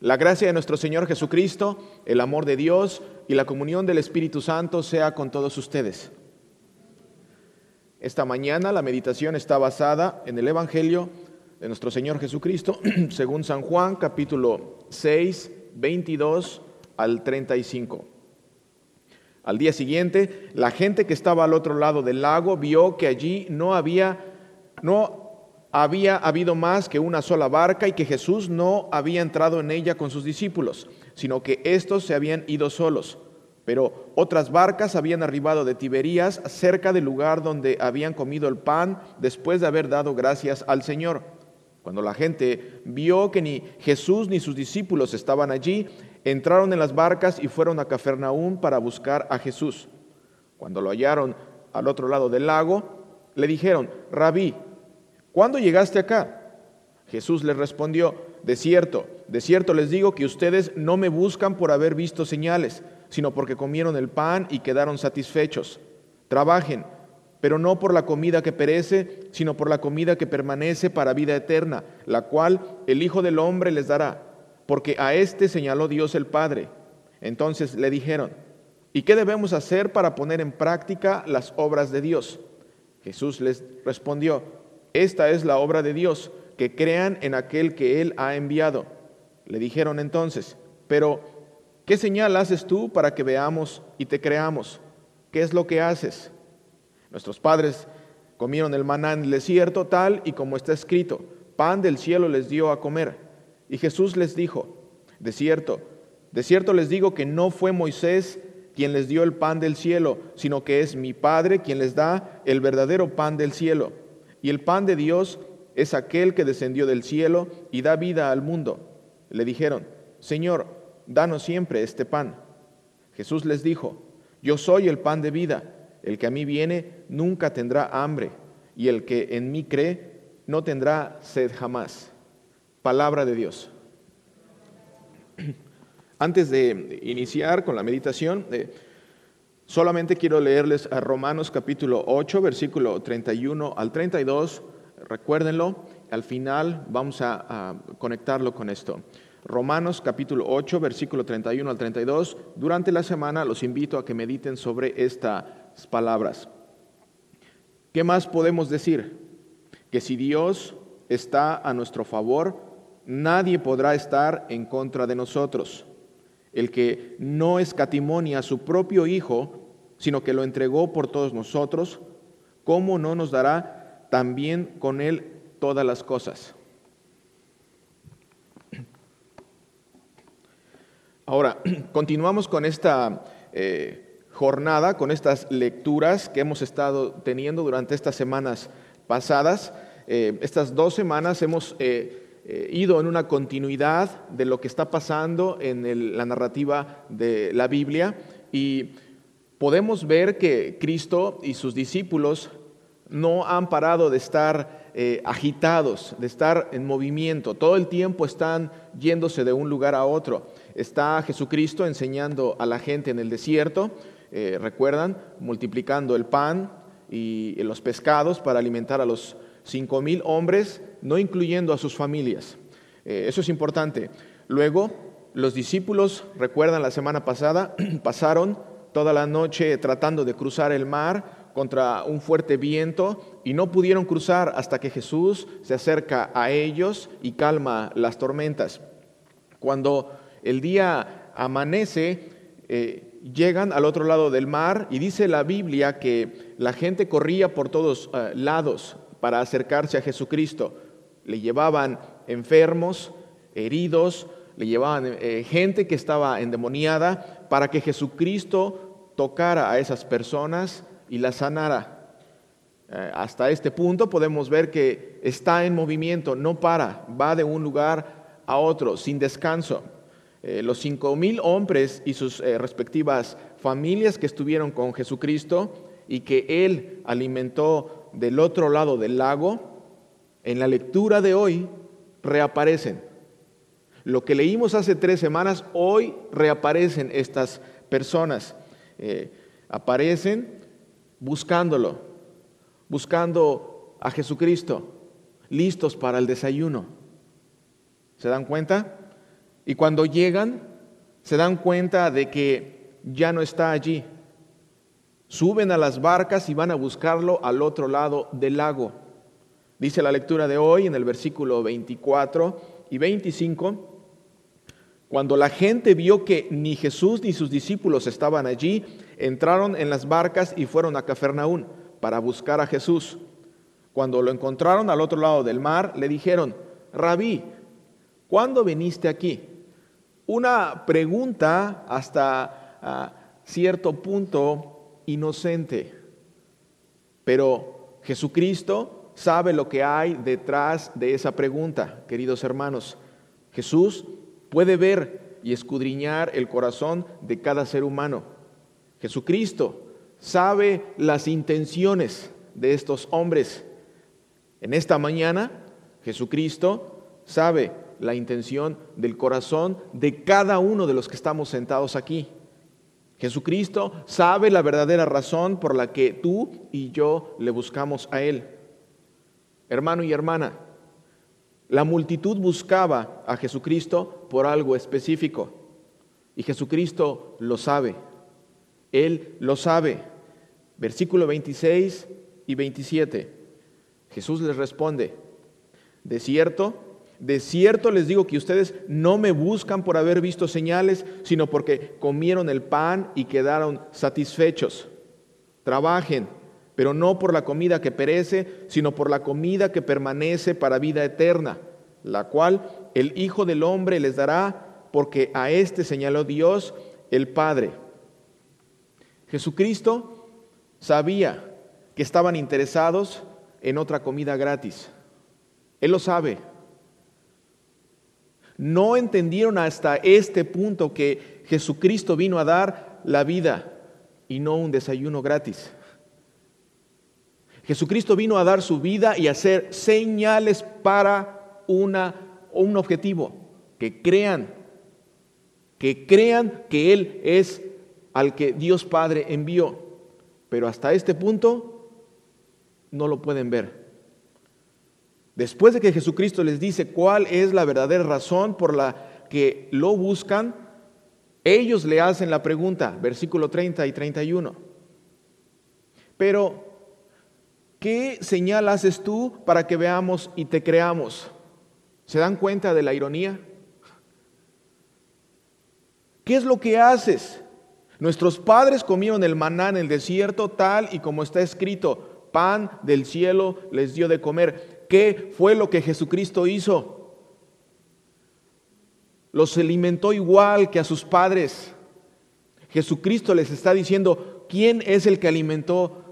La gracia de nuestro Señor Jesucristo, el amor de Dios y la comunión del Espíritu Santo sea con todos ustedes. Esta mañana la meditación está basada en el Evangelio de nuestro Señor Jesucristo, según San Juan capítulo 6, 22 al 35. Al día siguiente, la gente que estaba al otro lado del lago vio que allí no había, no había habido más que una sola barca y que Jesús no había entrado en ella con sus discípulos, sino que éstos se habían ido solos. Pero otras barcas habían arribado de Tiberías cerca del lugar donde habían comido el pan después de haber dado gracias al Señor. Cuando la gente vio que ni Jesús ni sus discípulos estaban allí, entraron en las barcas y fueron a Cafarnaúm para buscar a Jesús. Cuando lo hallaron al otro lado del lago, le dijeron, Rabí, ¿cuándo llegaste acá? Jesús les respondió, de cierto, de cierto les digo que ustedes no me buscan por haber visto señales, sino porque comieron el pan y quedaron satisfechos. Trabajen, pero no por la comida que perece, sino por la comida que permanece para vida eterna, la cual el Hijo del Hombre les dará, porque a éste señaló Dios el Padre. Entonces le dijeron, ¿y qué debemos hacer para poner en práctica las obras de Dios? Jesús les respondió, esta es la obra de Dios, que crean en aquel que Él ha enviado. Le dijeron entonces, pero ¿qué señal haces tú para que veamos y te creamos? ¿Qué es lo que haces? Nuestros padres comieron el maná en el desierto tal y como está escrito, pan del cielo les dio a comer. Y Jesús les dijo, de cierto, de cierto les digo que no fue Moisés quien les dio el pan del cielo, sino que es mi Padre quien les da el verdadero pan del cielo. Y el pan de Dios es aquel que descendió del cielo y da vida al mundo. Le dijeron, Señor, danos siempre este pan. Jesús les dijo, Yo soy el pan de vida. El que a mí viene nunca tendrá hambre, y el que en mí cree no tendrá sed jamás. Palabra de Dios. Antes de iniciar con la meditación, eh, Solamente quiero leerles a Romanos capítulo 8, versículo 31 al 32. Recuérdenlo, al final vamos a, conectarlo con esto. Romanos capítulo 8, versículo 31 al 32. Durante la semana los invito a que mediten sobre estas palabras. ¿Qué más podemos decir? Que si Dios está a nuestro favor, nadie podrá estar en contra de nosotros. El que no escatimonia a su propio Hijo, sino que lo entregó por todos nosotros, ¿cómo no nos dará también con Él todas las cosas? Ahora, continuamos con esta eh, jornada, con estas lecturas que hemos estado teniendo durante estas semanas pasadas. Eh, estas dos semanas hemos eh, ido en una continuidad de lo que está pasando en la narrativa de la Biblia y podemos ver que Cristo y sus discípulos no han parado de estar eh, agitados, de estar en movimiento. Todo el tiempo están yéndose de un lugar a otro. Está Jesucristo enseñando a la gente en el desierto, eh, recuerdan, multiplicando el pan y los pescados para alimentar a los cinco mil hombres, no incluyendo a sus familias. Eh, eso es importante. Luego, los discípulos, recuerdan la semana pasada, pasaron toda la noche tratando de cruzar el mar contra un fuerte viento y no pudieron cruzar hasta que Jesús se acerca a ellos y calma las tormentas. Cuando el día amanece, eh, llegan al otro lado del mar y dice la Biblia que la gente corría por todos eh, lados para acercarse a Jesucristo. Le llevaban enfermos, heridos, le llevaban eh, gente que estaba endemoniada para que Jesucristo tocara a esas personas y las sanara. Eh, hasta este punto podemos ver que está en movimiento, no para, va de un lugar a otro sin descanso. Eh, los cinco mil hombres y sus respectivas familias que estuvieron con Jesucristo y que Él alimentó del otro lado del lago, en la lectura de hoy reaparecen. Lo que leímos hace tres semanas, hoy reaparecen estas personas. Eh, aparecen buscándolo, buscando a Jesucristo, listos para el desayuno. ¿Se dan cuenta? Y cuando llegan, se dan cuenta de que ya no está allí. Suben a las barcas y van a buscarlo al otro lado del lago. Dice la lectura de hoy en el versículo 24 y 25, cuando la gente vio que ni Jesús ni sus discípulos estaban allí, entraron en las barcas y fueron a Cafarnaún para buscar a Jesús. Cuando lo encontraron al otro lado del mar, le dijeron, Rabí, ¿cuándo viniste aquí? Una pregunta hasta ah, cierto punto inocente, pero Jesucristo sabe lo que hay detrás de esa pregunta, queridos hermanos. Jesús puede ver y escudriñar el corazón de cada ser humano. Jesucristo sabe las intenciones de estos hombres en esta mañana, Jesucristo sabe la intención del corazón de cada uno de los que estamos sentados aquí. Jesucristo sabe la verdadera razón por la que tú y yo le buscamos a Él. Hermano y hermana, la multitud buscaba a Jesucristo por algo específico y Jesucristo lo sabe. Él lo sabe. Versículo 26 y 27. Jesús les responde, de cierto, de cierto les digo que ustedes no me buscan por haber visto señales, sino porque comieron el pan y quedaron satisfechos. Trabajen, pero no por la comida que perece, sino por la comida que permanece para vida eterna, la cual el Hijo del Hombre les dará, porque a éste señaló Dios el Padre. Jesucristo sabía que estaban interesados en otra comida gratis. Él lo sabe. No entendieron hasta este punto que Jesucristo vino a dar la vida y no un desayuno gratis. Jesucristo vino a dar su vida y a hacer señales para una, un objetivo, que crean, que crean que Él es al que Dios Padre envió. Pero hasta este punto no lo pueden ver. Después de que Jesucristo les dice cuál es la verdadera razón por la que lo buscan, ellos le hacen la pregunta, versículo 30 y 31. Pero, ¿qué señal haces tú para que veamos y te creamos? ¿Se dan cuenta de la ironía? ¿Qué es lo que haces? Nuestros padres comieron el maná en el desierto tal y como está escrito, pan del cielo les dio de comer. ¿Qué fue lo que Jesucristo hizo? Los alimentó igual que a sus padres. Jesucristo les está diciendo, ¿quién es el que alimentó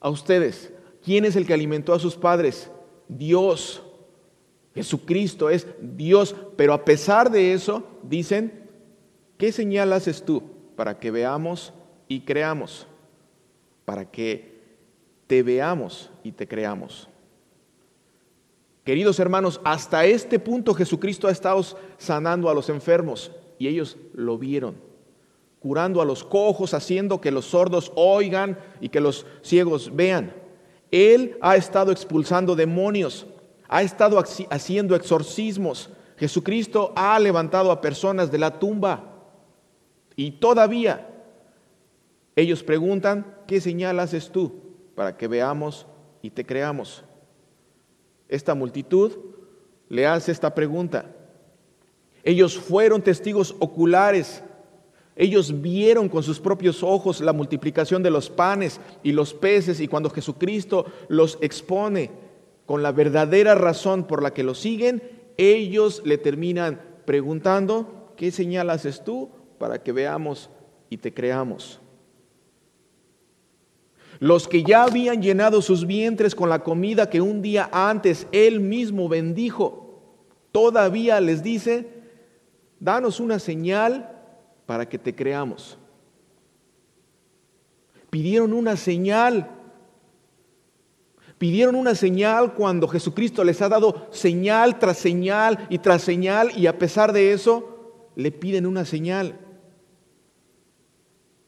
a ustedes? ¿Quién es el que alimentó a sus padres? Dios. Jesucristo es Dios. Pero a pesar de eso, dicen, ¿qué señal haces tú para que veamos y creamos? Para que te veamos y te creamos. Queridos hermanos, hasta este punto Jesucristo ha estado sanando a los enfermos y ellos lo vieron, curando a los cojos, haciendo que los sordos oigan y que los ciegos vean. Él ha estado expulsando demonios, ha estado haciendo exorcismos. Jesucristo ha levantado a personas de la tumba y todavía ellos preguntan, ¿qué señal haces tú? para que veamos y te creamos. Esta multitud le hace esta pregunta. Ellos fueron testigos oculares. Ellos vieron con sus propios ojos la multiplicación de los panes y los peces y cuando Jesucristo los expone con la verdadera razón por la que lo siguen, ellos le terminan preguntando, ¿qué señal haces tú para que veamos y te creamos? Los que ya habían llenado sus vientres con la comida que un día antes él mismo bendijo, todavía les dice, danos una señal para que te creamos. Pidieron una señal. Pidieron una señal cuando Jesucristo les ha dado señal tras señal y tras señal y a pesar de eso le piden una señal.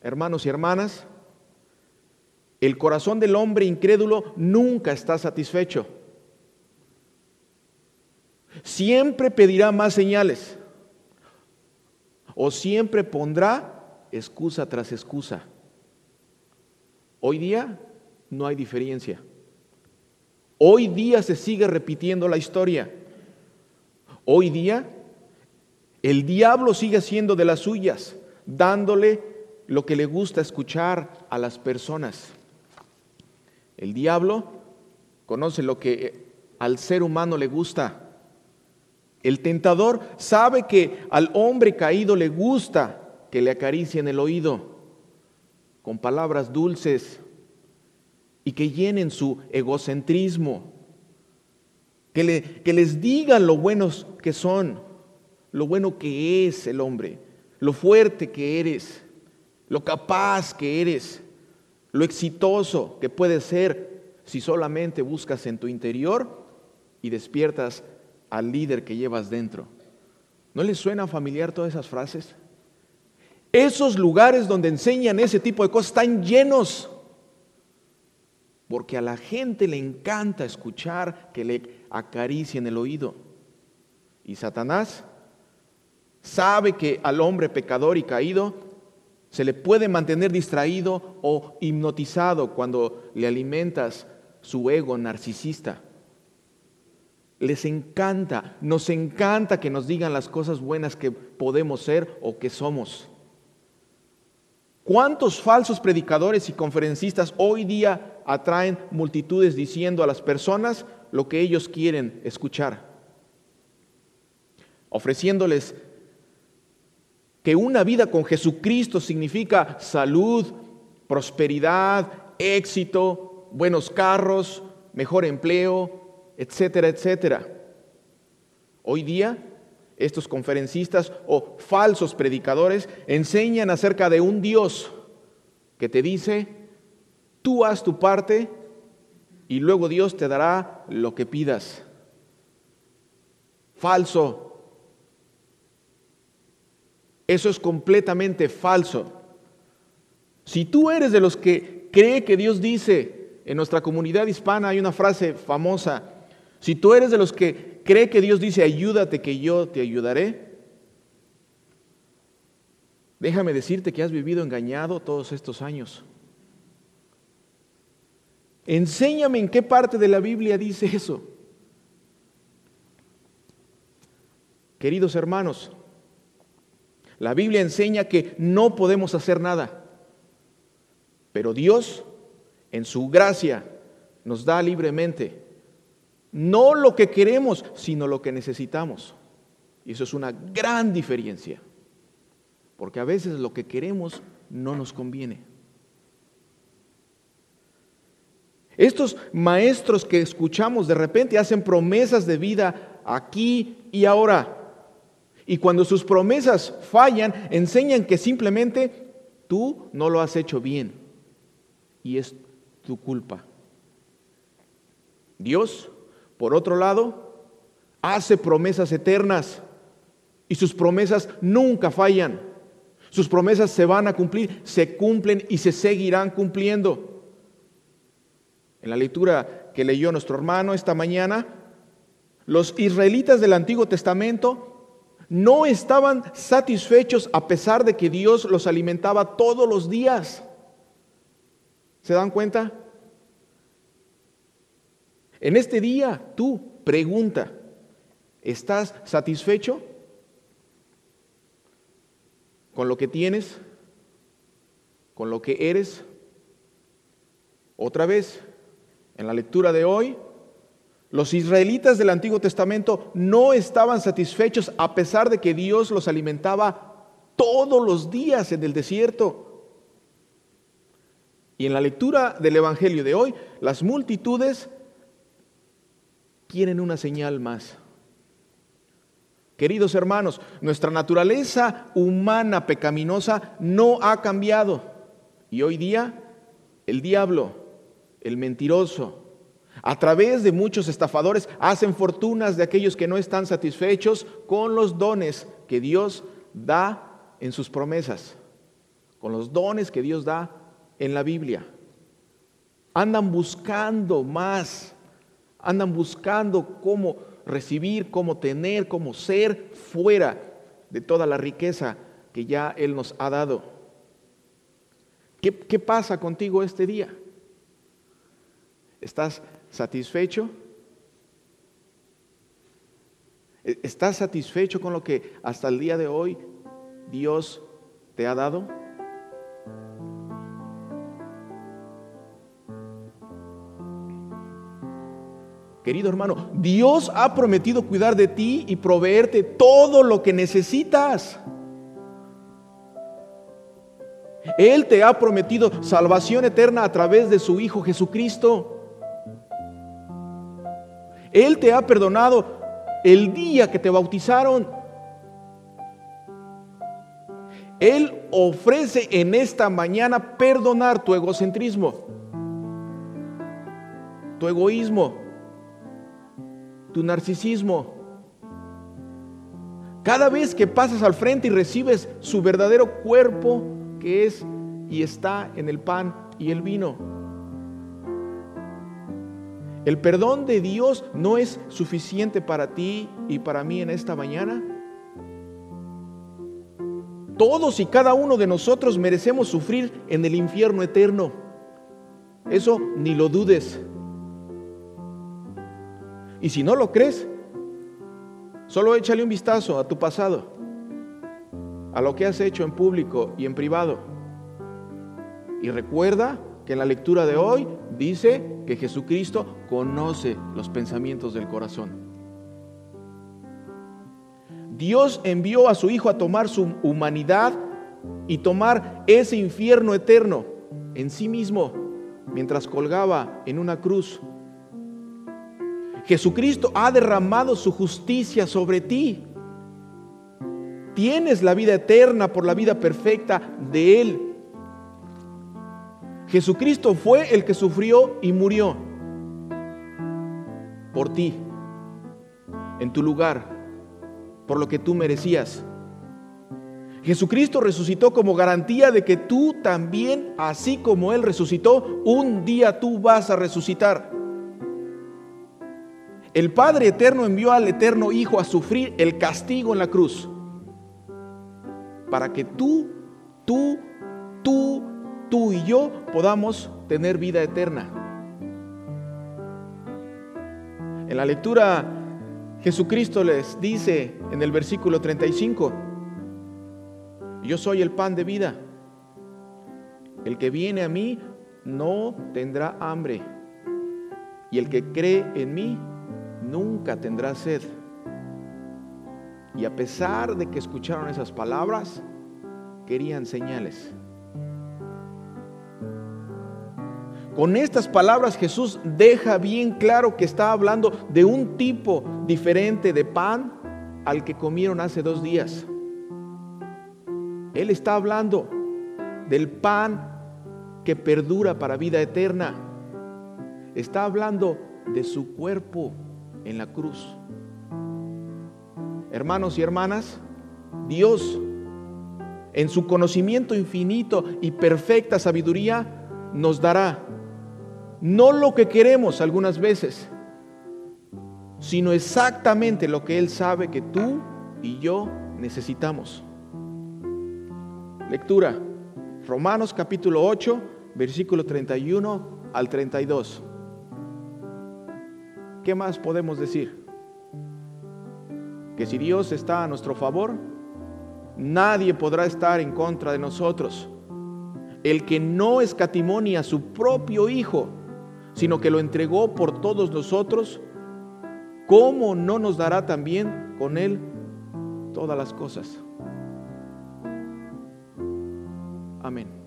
Hermanos y hermanas, el corazón del hombre incrédulo nunca está satisfecho. Siempre pedirá más señales. o siempre pondrá excusa tras excusa. Hoy día no hay diferencia. Hoy día se sigue repitiendo la historia. Hoy día el diablo sigue haciendo de las suyas, dándole lo que le gusta escuchar a las personas. El diablo conoce lo que al ser humano le gusta. El tentador sabe que al hombre caído le gusta que le acaricien el oído con palabras dulces y que llenen su egocentrismo, que, que les digan lo buenos que son, lo bueno que es el hombre, lo fuerte que eres, lo capaz que eres, lo exitoso que puedes ser si solamente buscas en tu interior y despiertas al líder que llevas dentro. ¿No les suena familiar todas esas frases? Esos lugares donde enseñan ese tipo de cosas están llenos. Porque a la gente le encanta escuchar que le acaricien el oído. Y Satanás sabe que al hombre pecador y caído se le puede mantener distraído o hipnotizado cuando le alimentas su ego narcisista. Les encanta, nos encanta que nos digan las cosas buenas que podemos ser o que somos. ¿Cuántos falsos predicadores y conferencistas hoy día atraen multitudes diciendo a las personas lo que ellos quieren escuchar? Ofreciéndoles que una vida con Jesucristo significa salud, prosperidad, éxito, buenos carros, mejor empleo, etcétera, etcétera. Hoy día estos conferencistas o falsos predicadores enseñan acerca de un Dios que te dice, tú haz tu parte y luego Dios te dará lo que pidas. Falso. Eso es completamente falso. Si tú eres de los que cree que Dios dice, en nuestra comunidad hispana hay una frase famosa, si tú eres de los que cree que Dios dice, ayúdate que yo te ayudaré, déjame decirte que has vivido engañado todos estos años. Enséñame en qué parte de la Biblia dice eso. Queridos hermanos, la Biblia enseña que no podemos hacer nada, pero Dios, en su gracia, nos da libremente no lo que queremos, sino lo que necesitamos. Y eso es una gran diferencia. Porque a veces lo que queremos no nos conviene. Estos maestros que escuchamos de repente hacen promesas de vida aquí y ahora. Y cuando sus promesas fallan, enseñan que simplemente tú no lo has hecho bien. Y es tu culpa. Dios por otro lado, hace promesas eternas y sus promesas nunca fallan. Sus promesas se van a cumplir, se cumplen y se seguirán cumpliendo. En la lectura que leyó nuestro hermano esta mañana, los israelitas del Antiguo Testamento no estaban satisfechos a pesar de que Dios los alimentaba todos los días. ¿Se dan cuenta? En este día, tú pregunta, ¿estás satisfecho con lo que tienes? ¿Con lo que eres? Otra vez, en la lectura de hoy, los israelitas del Antiguo Testamento no estaban satisfechos a pesar de que Dios los alimentaba todos los días en el desierto. Y en la lectura del Evangelio de hoy, las multitudes quieren una señal más. Queridos hermanos, nuestra naturaleza humana pecaminosa no ha cambiado. Y hoy día el diablo, el mentiroso, a través de muchos estafadores, hacen fortunas de aquellos que no están satisfechos con los dones que Dios da en sus promesas, con los dones que Dios da en la Biblia. Andan buscando más andan buscando cómo recibir, cómo tener, cómo ser fuera de toda la riqueza que ya Él nos ha dado. ¿Qué, qué pasa contigo este día? ¿Estás satisfecho? ¿E-, ¿Estás satisfecho con lo que hasta el día de hoy Dios te ha dado? Querido hermano, Dios ha prometido cuidar de ti y proveerte todo lo que necesitas. Él te ha prometido salvación eterna a través de su Hijo Jesucristo. Él te ha perdonado el día que te bautizaron. Él ofrece en esta mañana perdonar tu egocentrismo, tu egoísmo, tu narcisismo. Cada vez que pasas al frente y recibes su verdadero cuerpo que es y está en el pan y el vino. ¿El perdón de Dios no es suficiente para ti y para mí en esta mañana? Todos y cada uno de nosotros merecemos sufrir en el infierno eterno. Eso ni lo dudes. Y si no lo crees, solo échale un vistazo a tu pasado, a lo que has hecho en público y en privado. Y recuerda que en la lectura de hoy dice que Jesucristo conoce los pensamientos del corazón. Dios envió a su Hijo a tomar su humanidad y tomar ese infierno eterno en sí mismo mientras colgaba en una cruz Jesucristo ha derramado su justicia sobre ti. Tienes la vida eterna por la vida perfecta de Él. Jesucristo fue el que sufrió y murió por ti, en tu lugar, por lo que tú merecías. Jesucristo resucitó como garantía de que tú también, así como Él resucitó, un día tú vas a resucitar. El Padre Eterno envió al Eterno Hijo a sufrir el castigo en la cruz para que tú, tú, tú, y yo podamos tener vida eterna. En la lectura Jesucristo les dice en el versículo 35, yo soy el pan de vida. El que viene a mí no tendrá hambre. Y el que cree en mí nunca tendrá sed. Y a pesar de que escucharon esas palabras, querían señales. Con estas palabras Jesús deja bien claro que está hablando de un tipo diferente de pan al que comieron hace dos días. Él está hablando del pan que perdura para vida eterna. Está hablando de su cuerpo en la cruz. Hermanos y hermanas, Dios, en su conocimiento infinito y perfecta sabiduría, nos dará no lo que queremos algunas veces, sino exactamente lo que Él sabe que tú y yo necesitamos. Lectura, Romanos capítulo 8, versículo 31 al 32. ¿Qué más podemos decir? Que si Dios está a nuestro favor, nadie podrá estar en contra de nosotros. El que no escatimonia a su propio Hijo, sino que lo entregó por todos nosotros, ¿cómo no nos dará también con Él todas las cosas? Amén.